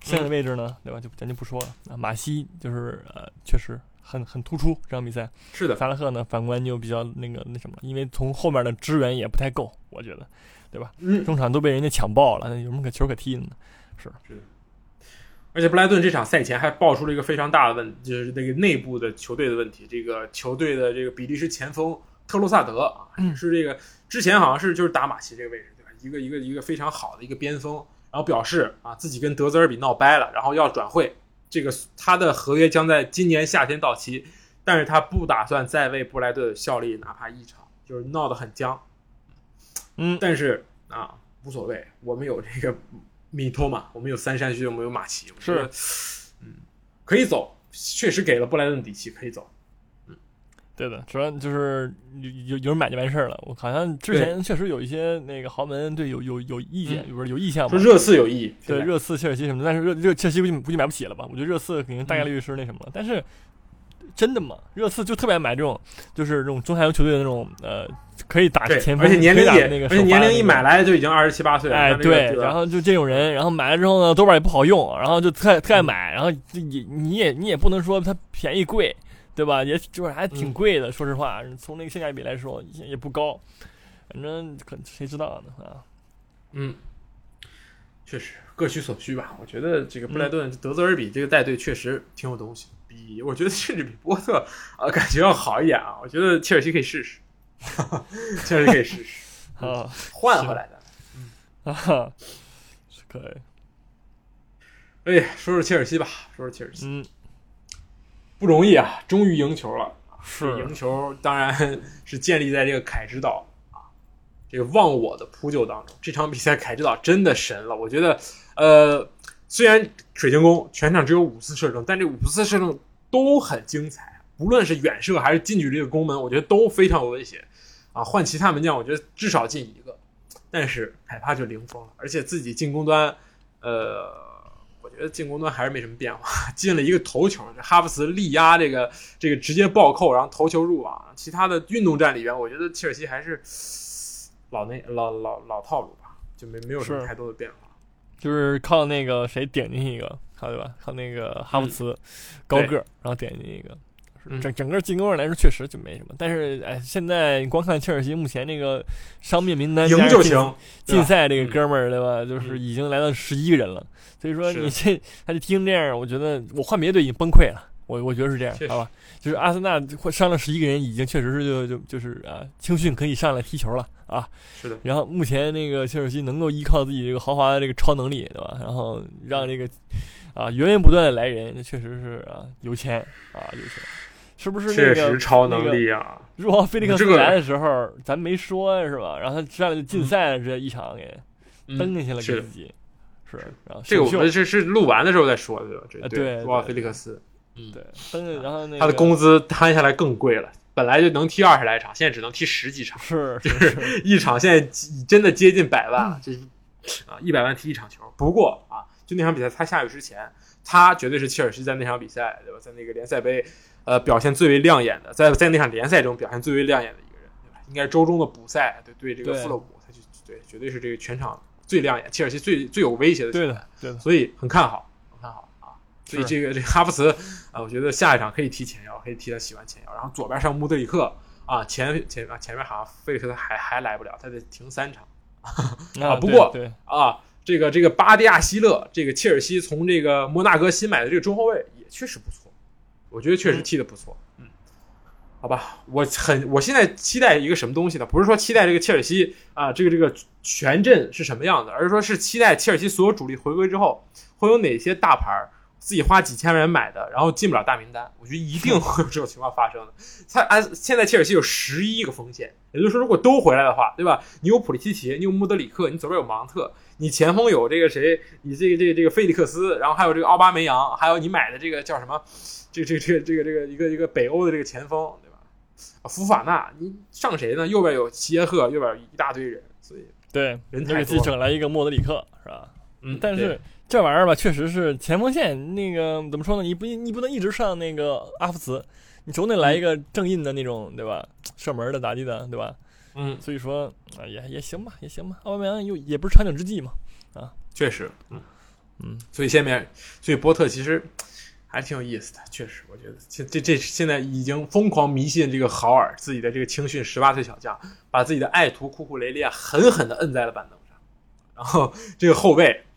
现在的位置呢，对吧？就咱就不说了啊。马西就是呃，确实。很很突出这场比赛，是的。萨拉赫呢，反观就比较那个那什么，因为从后面的支援也不太够，我觉得，对吧？嗯。中场都被人家抢爆了，那有什么可球可踢的呢？是是。而且布莱顿这场赛前还爆出了一个非常大的问，就是那个内部的球队的问题。这个球队的这个比利时前锋特洛萨德啊，是这个之前好像是就是打马西这个位置，对吧？一个一个一个非常好的一个边锋，然后表示啊自己跟德泽尔比闹掰了，然后要转会。这个他的合约将在今年夏天到期，但是他不打算再为布莱顿效力哪怕一场，就是闹得很僵。嗯，但是啊，无所谓，我们有这个米托嘛，我们有三山区，我们有马奇，是，嗯，可以走，确实给了布莱顿底气，可以走。对的，主要就是有有有人买就完事儿了。我好像之前确实有一些那个豪门对有有有意见，不是有意向吗？说热刺有意，对热刺、切尔西什么的，但是热热切尔西估计估计买不起了吧？我觉得热刺肯定大概率是那什么了。但是真的吗？热刺就特别爱买这种，就是这种中下游球队的那种呃，可以打前锋，而且年龄也那个，而且年龄一买来就已经二十七八岁了。哎，对，然后就这种人，然后买了之后呢，多半也不好用，然后就特特爱买，然后你你也你也不能说它便宜贵。对吧？也就是还挺贵的，说实话，从那个性价比来说也也不高，反正可谁知道呢啊？嗯，确实各取所需吧。我觉得这个布莱顿德泽尔比这个带队确实挺有东西，比我觉得甚至比波特啊感觉要好一点啊。我觉得切尔西可以试试，切尔西可以试试 啊，换回来的，嗯 啊，可以。哎，说说切尔西吧，说说切尔西，嗯。不容易啊！终于赢球了。是赢球，当然 是建立在这个凯指导啊，这个忘我的扑救当中。这场比赛凯指导真的神了，我觉得，呃，虽然水晶宫全场只有五次射正，但这五次射正都很精彩，无论是远射还是近距离的攻门，我觉得都非常有威胁啊。换其他门将，我觉得至少进一个，但是凯帕就零封了，而且自己进攻端，呃。我觉得进攻端还是没什么变化，进了一个头球，哈弗茨力压这个这个直接暴扣，然后头球入网。其他的运动战里边，我觉得切尔西还是老那老老老套路吧，就没没有什么太多的变化，就是靠那个谁点进去一个，靠对吧？靠那个哈弗茨高个，然后点进一个，嗯整整个进攻上来说确实就没什么。但是哎，现在光看切尔西目前这个伤病名单，赢就行。禁赛这个嗯哥们儿对吧？就是已经来到十一个人了。所以说你这他就踢成这样，我觉得我换别的队已经崩溃了。我我觉得是这样好吧？就是阿森纳伤了十一个人，已经确实是就就就是啊，青训可以上来踢球了啊。是的，然后目前那个切尔西能够依靠自己这个豪华的这个超能力，对吧？然后让这个啊源源不断的来人，那确实是啊有钱啊有钱，是不是、那确？实超能力啊！若奥菲利克斯这个来的时候，咱没说是吧？然后他上来就禁赛了，这一场给蹬进去了，给自己是。然后这个我首秀们是是录完的时候再说的，对吧？这啊对入奥菲利克斯，嗯，对蹬，然后那个他的工资摊下来更贵了，本来就能踢二十来场，现在只能踢十几场，是就是是一场现在真的接近百万了，就是啊一百万踢一场球。不过啊，就那场比赛他下去之前，他绝对是切尔西在那场比赛对吧，在那个联赛杯呃表现最为亮眼的，在在那场联赛中表现最为亮眼的一个人，对吧？应该是周中的补赛对对这个富勒姆，他就对绝对是这个全场最亮眼，切尔西最最有威胁的球员。对的，对的，所以很看好，很看好啊。所以这个这个哈弗茨啊，我觉得下一场可以踢前腰，可以踢他喜欢前腰。然后左边上穆德里克啊，前前啊前面好像费利克斯还还来不了，他得停三场啊 不过啊。这个这个巴蒂亚希勒，这个切尔西从这个摩纳哥新买的这个中后卫也确实不错，我觉得确实踢得不错。嗯，好吧，我很我现在期待一个什么东西呢？不是说期待这个切尔西啊，这个这个全阵是什么样子，而是说是期待切尔西所有主力回归之后，会有哪些大牌儿自己花几千万人买的，然后进不了大名单。我觉得一定 会有这种情况发生的。他按现在切尔西有十一个锋线，也就是说，如果都回来的话，对吧？你有普利西奇，你有穆德里克，你左边有芒特，你前锋有这个谁？你这个这个这个费利克斯，然后还有这个奥巴梅扬，还有你买的这个叫什么？这个这个这个这个这个一个一个北欧的这个前锋，对吧？啊，福法纳，你上谁呢？右边有齐耶赫，右边有一大堆人，所以对，人才多整来一个莫德里克是吧？嗯，但是对这玩意儿吧，确实是前锋线那个怎么说呢？你不你不能一直上那个阿弗茨，你总得来一个正印的那种，对吧？射门的咋地的，对吧？嗯，所以说啊，也也行吧，也行吧。奥巴梅扬又也不是长久之计嘛。啊确实，嗯嗯，所以下面，所以波特其实还挺有意思的，确实，我觉得这这这现在已经疯狂迷信这个豪尔自己的这个青训十八岁小将，把自己的爱徒库库雷利亚狠狠的摁在了板凳上，然后这个后卫啊，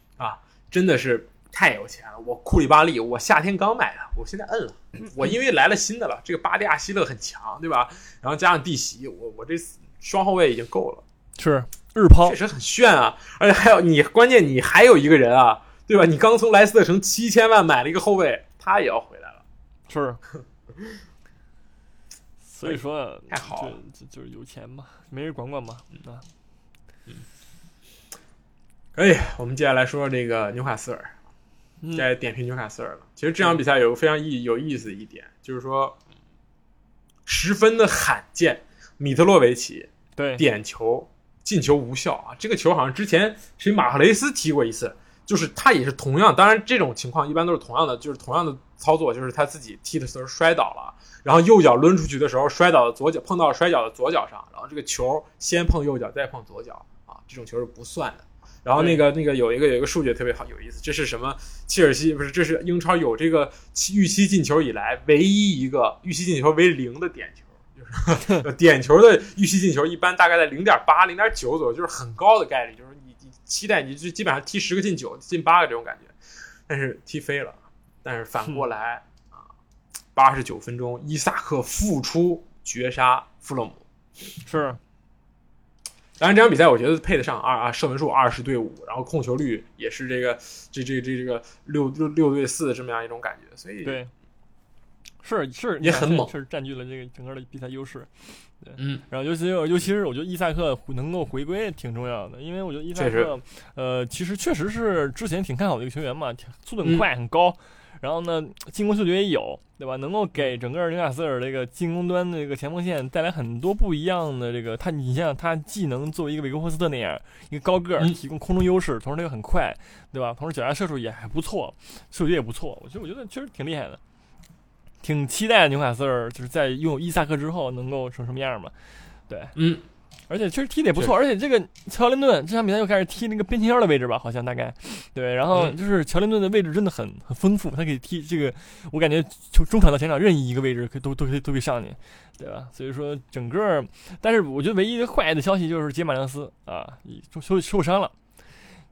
真的是太有钱了，我库里巴利，我夏天刚买的，我现在摁了，我因为来了新的了，这个巴蒂亚希勒很强，对吧？然后加上蒂席，我我这双后卫已经够了。是日抛确，实很炫啊！而且还有你，关键你还有一个人啊，对吧？你刚从莱斯特城七千万买了一个后卫，他也要回来了。是。所以说太好了就就就是有钱嘛，没人管管嘛啊。可以，我们接下来说说这个纽卡斯尔，嗯该点评纽卡斯尔了。其实这场比赛有个非常意有意思的一点，就是说十分的罕见，米特洛维奇对，点球进球无效啊！这个球好像之前谁马赫雷斯踢过一次，就是他也是同样，当然这种情况一般都是同样的，就是同样的操作，就是他自己踢的时候摔倒了，然后右脚抡出去的时候摔倒的左脚碰到摔跤的左脚上，然后这个球先碰右脚再碰左脚啊，这种球是不算的。然后那个那个有一个有一个数据特别好有意思，这是什么？切尔西不是这是英超有这个预期进球以来唯一一个预期进球为零的点球。就是 点球的预期进球一般大概在零点八、零点九左右，就是很高的概率，就是你你期待你就基本上踢十个进九、进八个这种感觉，但是踢飞了。但是反过来啊，八十九分钟，伊萨克复出绝杀富勒姆。是当然，这场比赛我觉得配得上二啊，射门数二十对五，然后控球率也是这个这这这这个六六六对四这么样一种感觉，所以对，是是也很猛。确实占据了这个整个的比赛优势。嗯，然后尤其尤其是我觉得伊萨克能够回归挺重要的，因为我觉得伊萨克呃其实确实是之前挺看好的一个球员嘛，挺速度很嗯。快、很高，然后呢进攻嗅觉也有，对吧？能够给整个纽卡斯尔这个进攻端的这个前锋线带来很多不一样的这个他，你像他既能作为一个维格霍斯特那样一个高个儿嗯提供空中优势，同时他又很快，对吧？同时脚下射术也还不错，嗅觉也不错，我觉得我觉得确实挺厉害的。挺期待纽卡斯尔就是在拥有伊萨克之后能够成什么样嘛？对，嗯，而且确实踢的也不错，而且这个乔林顿这场比赛又开始踢那个边前腰的位置吧，好像大概，对，然后就是乔林顿的位置真的很很丰富，他可以踢这个，我感觉从中场到前场任意一个位置可都都可以都可以上去，对吧？所以说整个，但是我觉得唯一的坏的消息就是杰马良斯啊，受受受伤了，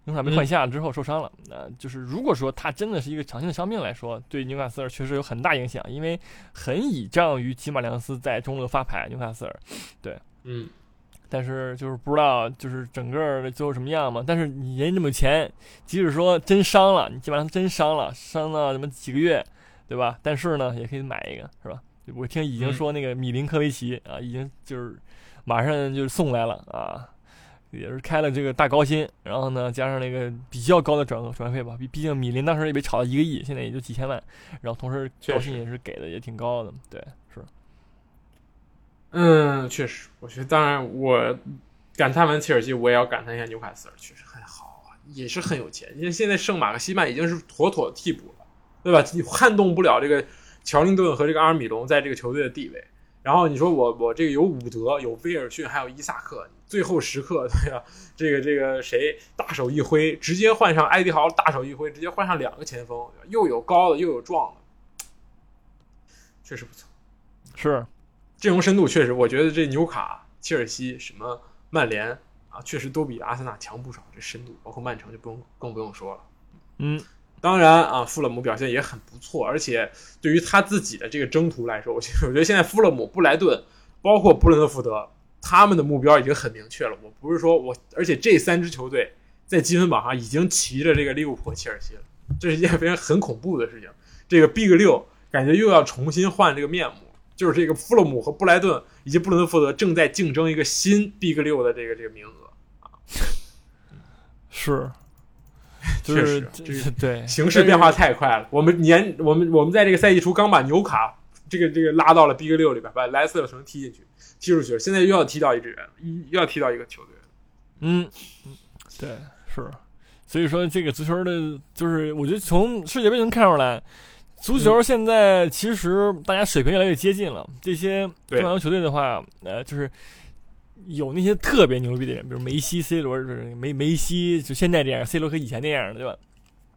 纽卡被换下之后受伤了，那就是如果说他真的是一个长期的伤病来说，对纽卡斯尔确实有很大影响，因为很倚仗于吉马良斯在中路的发牌，纽卡斯尔，对，嗯。但是就是不知道，就是整个最后什么样嘛。但是你人这么有钱，即使说真伤了，你基本上真伤了，伤了什么几个月，对吧？但是呢，也可以买一个，是吧？我听已经说那个米林科维奇啊，已经就是马上就送来了啊，也是开了这个大高薪，然后呢，加上那个比较高的转转会费吧，毕毕竟米林当时也被炒到一个亿，现在也就几千万，然后同时高薪也是给的也挺高的，对。嗯，确实，我觉得当然，我感叹完切尔西，我也要感叹一下纽卡斯尔，确实很好啊，也是很有钱。因为现在圣马克西曼已经是妥妥的替补了，对吧？你撼动不了这个乔林顿和这个阿尔米隆在这个球队的地位。然后你说我我这个有伍德、有威尔逊，还有伊萨克，最后时刻 对吧？这个这个谁大手一挥，直接换上埃迪豪，大手一挥，直接换上两个前锋，又有高的又有壮的，确实不错，是。阵容深度确实，我觉得这纽卡、切尔西、什么曼联啊，确实都比阿森纳强不少。这深度，包括曼城就不用更不用说了。嗯，当然啊，富勒姆表现也很不错，而且对于他自己的这个征途来说，我我觉得现在富勒姆、布莱顿，包括布伦特福德，他们的目标已经很明确了。我不是说我，而且这三支球队在积分榜上已经骑着这个利物浦、切尔西了，这是一件非常很恐怖的事情。这个 Big 六感觉又要重新换这个面目。就是这个富勒姆和布莱顿以及布伦特福德正在竞争一个新 Big 六的这个这个名额啊，是，确实，这是 对形势变化太快了。我们年我们我们在这个赛季初刚把纽卡这个这个拉到了 Big 六里边，把莱斯特城踢进去，踢出去了，现在又要踢到一支人，又要踢到一个球队。嗯，对，是，所以说这个足球的，就是我觉得从世界杯能看出来。足球现在其实大家水平越来越接近了。这些中游球队的话，呃，就是有那些特别牛逼的人，比如梅西、C 罗，就是梅梅西就现在这样，C 罗和以前那样的，对吧？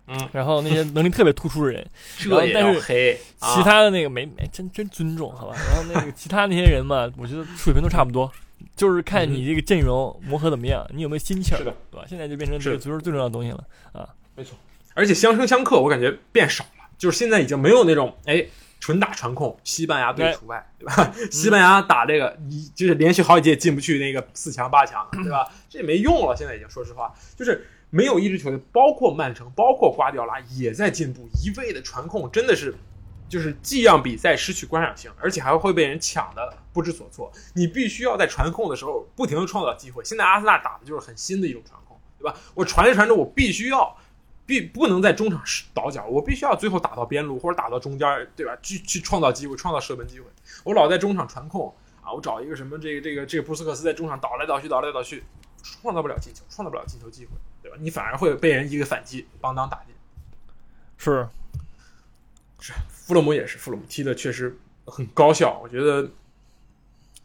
嗯。然后那些能力特别突出的人，这也但是黑。其他的那个没没真真尊重，好吧？然后那个其他那些人嘛，我觉得水平都差不多，就是看你这个阵容磨合怎么样，你有没有心气儿，是的，对吧？现在就变成这个足球最重要的东西了啊。没错，而且相生相克，我感觉变少了。就是现在已经没有那种哎纯打传控，西班牙队除外，对吧？西班牙打这个，你就是连续好几届进不去那个四强八强，对吧？这也没用了。现在已经说实话，就是没有一支球队，包括曼城，包括瓜迪奥拉也在进步。一味的传控真的是，就是既让比赛失去观赏性，而且还会被人抢的不知所措。你必须要在传控的时候不停的创造机会。现在阿森纳打的就是很新的一种传控，对吧？我传着传着，我必须要。必不能在中场倒脚，我必须要最后打到边路或者打到中间，对吧？去去创造机会，创造射门机会。我老在中场传控啊，我找一个什么这个这个这个布斯克斯在中场倒来倒去，倒来倒去，创造不了进球，创造不了进球机会，对吧？你反而会被人一个反击，邦当打进。是是，弗洛姆也是，弗洛姆踢的确实很高效。我觉得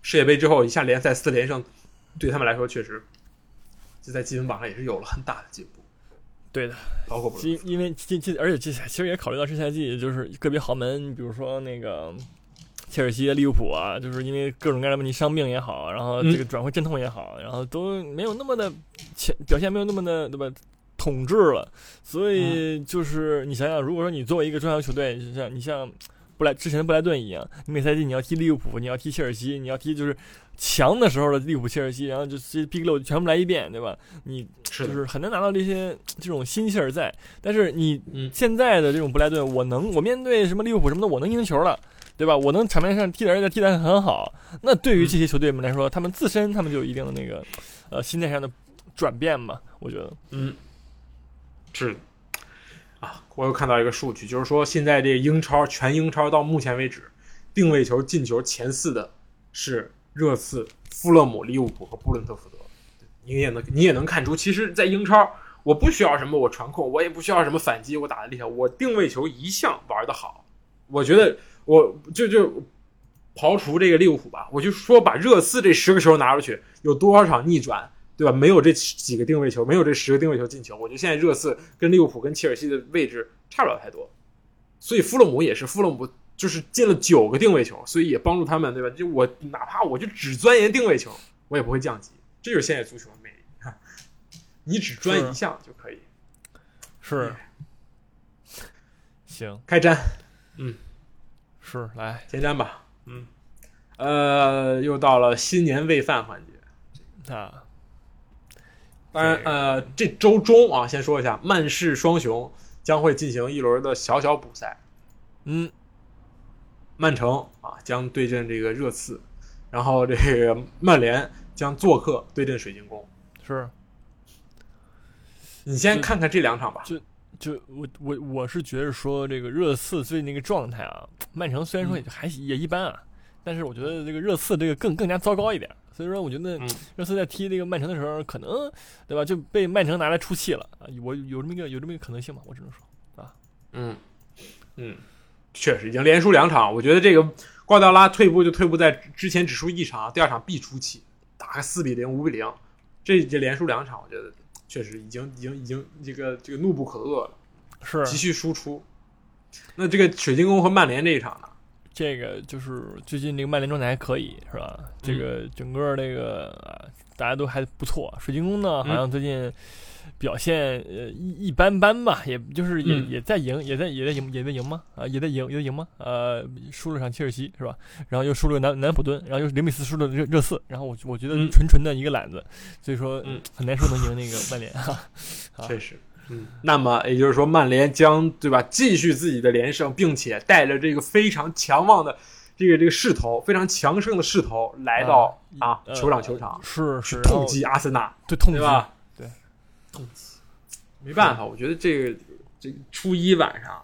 世界杯之后一下联赛四连胜，对他们来说确实就在积分榜上也是有了很大的进步。对的，包括因因为这这，而且这其实也考虑到这赛季就是个别豪门，比如说那个切尔西、利物浦啊，就是因为各种各样的问题，伤病也好，然后这个转会阵痛也好，然后都没有那么的前表现没有那么的对吧？统治了，所以就是你想想，如果说你作为一个中小球队，像你像布莱之前的布莱顿一样，你每赛季你要踢利物浦，你要踢切尔西，你要踢就是。强的时候的利物浦、切尔西，然后就这 Big 六全部来一遍，对吧？你就是很难拿到这些这种心气儿在。但是你现在的这种布莱顿，我能我面对什么利物浦什么的，我能赢球了，对吧？我能场面上踢的，而且踢得很好。那对于这些球队们来说，他们自身他们就有一定的那个呃心态上的转变嘛？我觉得，嗯，是啊，我又看到一个数据，就是说现在这英超全英超到目前为止，定位球进球前四的是。热刺、富勒姆、利物浦和布伦特福德，你也能你也能看出，其实，在英超，我不需要什么我传控，我也不需要什么反击，我打的厉害，我定位球一向玩的好。我觉得，我就就刨除这个利物浦吧，我就说把热刺这十个球拿出去，有多少场逆转，对吧？没有这几个定位球，没有这十个定位球进球，我觉得现在热刺跟利物浦跟切尔西的位置差不了太多。所以弗洛姆也是，弗洛姆就是进了九个定位球，所以也帮助他们，对吧？就我哪怕我就只钻研定位球，我也不会降级。这就是现在足球的魅力，你只专一项就可以。是，行，开战，嗯是来，前瞻吧。嗯，呃，又到了新年喂饭环节。啊，当然，呃，这周中啊，先说一下，曼市双雄将会进行一轮的小小补赛。嗯，曼城啊将对阵这个热刺，然后这个曼联将做客对阵水晶宫。是，你先看看这两场吧。就就我我我是觉得说这个热刺最近那个状态啊，曼城虽然说也还也一般啊，但是我觉得这个热刺这个更更加糟糕一点。所以说，我觉得嗯热刺在踢这个曼城的时候，可能对吧，就被曼城拿来出气了啊！我有这么一个有这么一个可能性吧，我只能说。嗯嗯，确实已经连输两场。我觉得这个瓜迪奥拉退步就退步在之前只输一场，第二场必出气，打个四比零、五比零，这这连输两场，我觉得确实已经已经已经这个这个怒不可遏了，是急需输出。那这个水晶宫和曼联这一场呢？这个就是最近这个曼联状态还可以，是吧？这个整个这个、呃大家都还不错。水晶宫呢，好像最近表现呃一一般般吧，也就是也、嗯也在赢，也在也在赢，也在赢吗？啊，也在赢，也在赢吗？呃，输了场切尔西是吧？然后又输了南南普敦，然后又零比四输了热热刺，然后我我觉得嗯纯纯的一个懒子，所以说嗯很难说能赢那个曼联哈。啊确实，嗯，那么也就是说，曼联将对吧继续自己的连胜，并且带着这个非常强旺的这个这个势头，非常强盛的势头来到啊呃球场球场去是是痛击阿森纳，对痛击对吧？对，痛击，没办法，我觉得这个这个初一晚上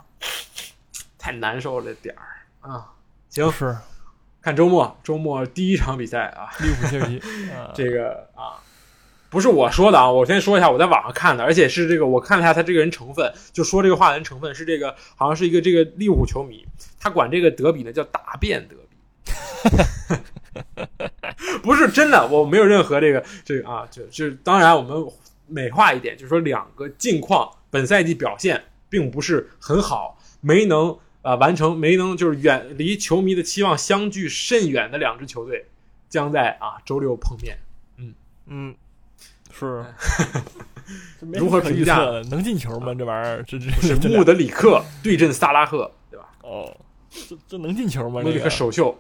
太难受了点儿啊。行，是看周末，周末第一场比赛啊，利物浦切尔西啊，这个啊，不是我说的啊，我先说一下，我在网上看的，而且是这个，我看了一下他这个人成分，就说这个话的人成分是这个，好像是一个这个利物浦球迷，他管这个德比呢叫大便德比，不是真的，我没有任何这个这个啊，就就是当然我们美化一点，就是说两个近况本赛季表现并不是很好，没能啊、完成，没能就是远离球迷的期望相距甚远的两支球队，将在啊周六碰面。嗯。嗯，是。如何评价？能进球吗？这玩意儿，这这是穆德里克对阵萨拉赫，对吧？哦，这这能进球吗？穆德里克这个首秀。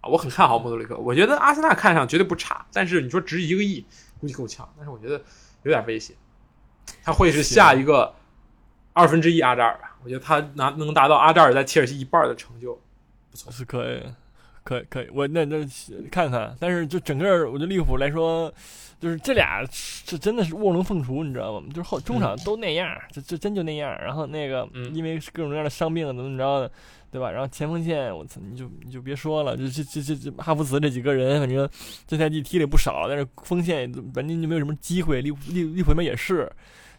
啊，我很看好穆德里克，我觉得阿森纳看上绝对不差，但是你说值一个亿，估计够呛，但是我觉得有点危险，他会是下一个二分之一阿扎尔吧？我觉得他拿能达到阿扎尔在切尔西一半的成就，不错。是可以，可以可以，我那那看看，但是就整个，我觉得利物浦来说，就是这俩这真的是卧龙凤雏，你知道吗？就是后中场都那样，这这真就那样。然后那个嗯因为各种各样的伤病怎么怎么着的，对吧？然后前锋线，我操，你就你就别说了，这这这这这哈弗茨这几个人，反正这赛季踢的也不少，但是锋线也完全就没有什么机会。利物利利物浦那边也是。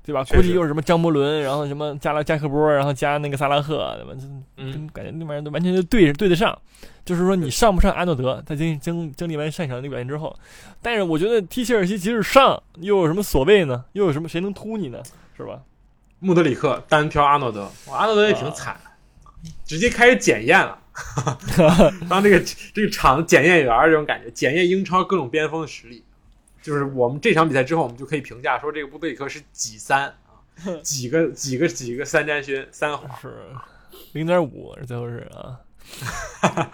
对吧？估计又是什么张伯伦，然后什么加拉加克波，然后加那个萨拉赫，对吧？这嗯感觉那玩意儿都完全就对对得上。就是说你上不上阿诺德，在经经经历完上一场那个表现之后，但是我觉得踢切尔西即使上，又有什么所谓呢？又有什么谁能突你呢？是吧？穆德里克单挑阿诺德，哇阿诺德也挺惨的，直接开始检验了，当这个这个场检验员这种感觉，检验英超各种边锋的实力。就是我们这场比赛之后，我们就可以评价说这个布德里克是几三啊，几个几个几个三战勋三皇，是零点五，最后是啊，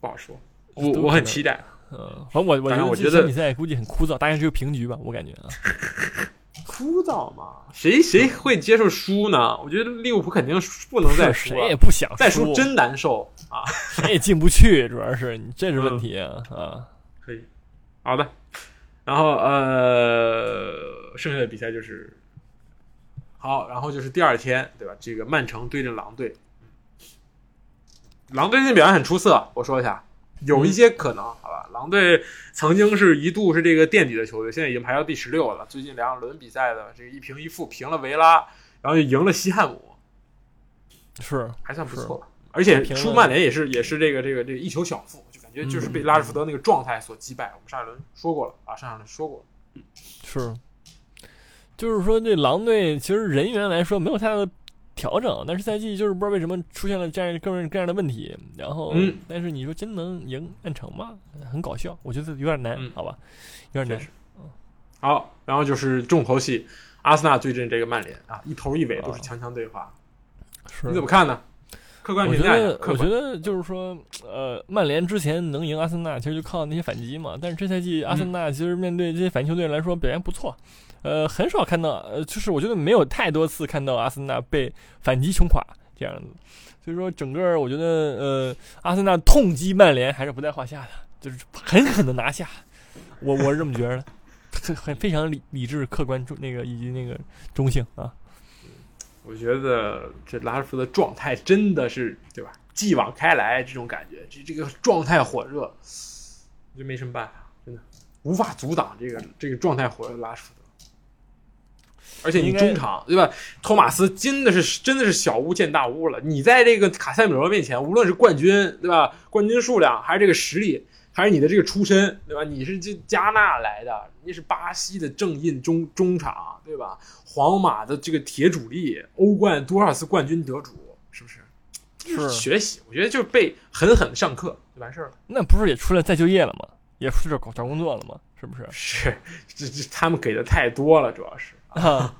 不好说。我我很期待，嗯，反正我我反正我觉得比赛估计很枯燥，大概是个平局吧，我感觉啊。枯燥嘛，谁谁会接受输呢？我觉得利物浦肯定不能再输谁也，不想再输输真难受啊！谁也进不去，主要是你这是问题啊啊！可以，好的。然后呃，剩下的比赛就是好，然后就是第二天，对吧？这个曼城对阵狼队，狼队最近表现很出色，我说一下，有一些可能，好吧？狼队曾经是一度是这个垫底的球队，现在已经排到第十六了。最近两轮比赛的这个一平一负，平了维拉，然后又赢了西汉姆，是还算不错。而且输曼联也是也是这个这个这个一球小负，觉就是被嗯拉什福德那个状态所击败。我们上一轮说过了啊，上一轮说过了。是，就是说这狼队其实人员来说没有太大的调整，但是赛季就是不知道为什么出现了这样各种各样的问题。然后，嗯但是你说真能赢曼城吗？很搞笑，我觉得有点难，嗯好吧，有点难。好，然后就是重头戏，阿森纳对阵这个曼联啊，一头一尾都是啊强强对话。是你怎么看呢？客观我觉得，我觉。得就是说，呃，曼联之前能赢阿森纳，其实就靠那些反击嘛。但是这赛季阿森纳其实面对这些反击球队来说表现不错，呃，很少看到，呃，就是我觉得没有太多次看到阿森纳被反击冲垮这样子。所以说，整个我觉得，呃，阿森纳痛击曼联还是不在话下的，就是狠狠的拿下。我我是这么觉得的，很很非常理理智、客观中那个以及那个中性啊。我觉得这拉什福德状态真的是对吧？继往开来这种感觉，这这个状态火热，我就没什么办法，真的无法阻挡这个这个状态火热的拉什福德。而且你中场对吧？托马斯真的是真的是小巫见大巫了。你在这个卡塞米罗面前，无论是冠军对吧？冠军数量，还是这个实力，还是你的这个出身对吧？你是这加纳来的，你是巴西的正印中中场对吧？皇马的这个铁主力，欧冠多少次冠军得主，是不是？是学习，我觉得就是被狠狠的上课就完事儿了。那不是也出来再就业了吗？也出去找找工作了吗？是不是？是，这这他们给的太多了，主要是。啊，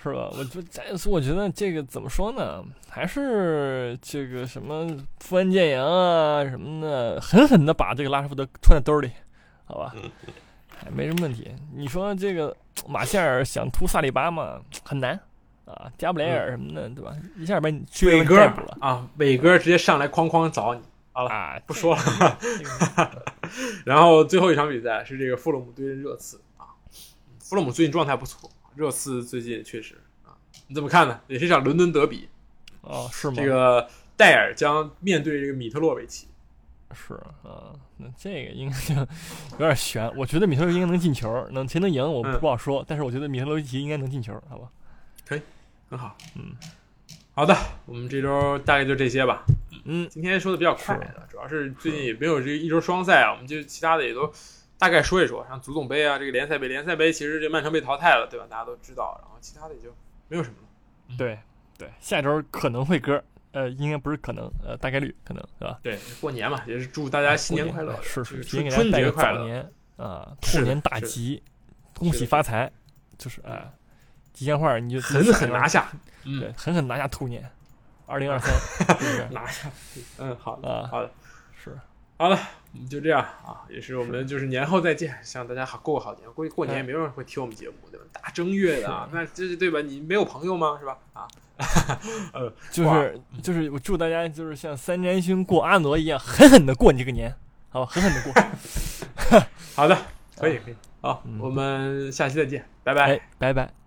是吧？我就再次，我觉得这个怎么说呢？还是这个什么富安建阳啊什么的，狠狠的把这个拉什福德揣在兜里，好吧？还 没什么问题。你说这个马夏尔想突萨里巴嘛，很难啊。加布雷尔什么的，对吧？一下把你追伟哥啊，伟哥直接上来哐哐找你。好了，啊！不说了。这 个然后最后一场比赛是这个富勒姆对阵热刺啊，富勒姆最近状态不错，热刺最近确实啊，你怎么看呢？也是一场伦敦德比，哦，是吗？这个戴尔将面对这个米特洛维奇。是啊，那这个应该就有点悬。我觉得米特罗维奇应该能进球，能谁能赢我嗯不好说，但是我觉得米特罗维奇应该能进球，好吧？可以很好，嗯，好的，我们这周大概就这些吧。嗯，今天说的比较快的，主要是最近也没有这一周双赛啊，我们就其他的也都大概说一说，像足总杯啊，这个联赛杯，联赛杯其实这曼城被淘汰了，对吧？大家都知道，然后其他的也就没有什么了。对对，下周可能会歌，呃，应该不是可能，呃，大概率可能是吧？对，过年嘛，也是祝大家新年快乐，是是，这个提前春春给大家拜个节快乐。早年啊，兔年大吉，恭喜发财，就是啊，吉祥话你就狠狠拿，下，嗯，对，狠狠拿下兔年，二零二三？拿下，嗯，好的，啊，好的，是，好了，我们就这样啊，也是我们就是年后再见，希望大家好过个好年。估计过年也没有人会听我们节目，对吧？大正月的啊，那这是对吧？你没有朋友吗？是吧？啊，呃，就是就是我祝大家就是像三占星过阿傩一样，狠狠的过你这个年，好吧，狠狠的过，好的，可以，可以，好，嗯我们下期再见，拜拜。哎，拜拜。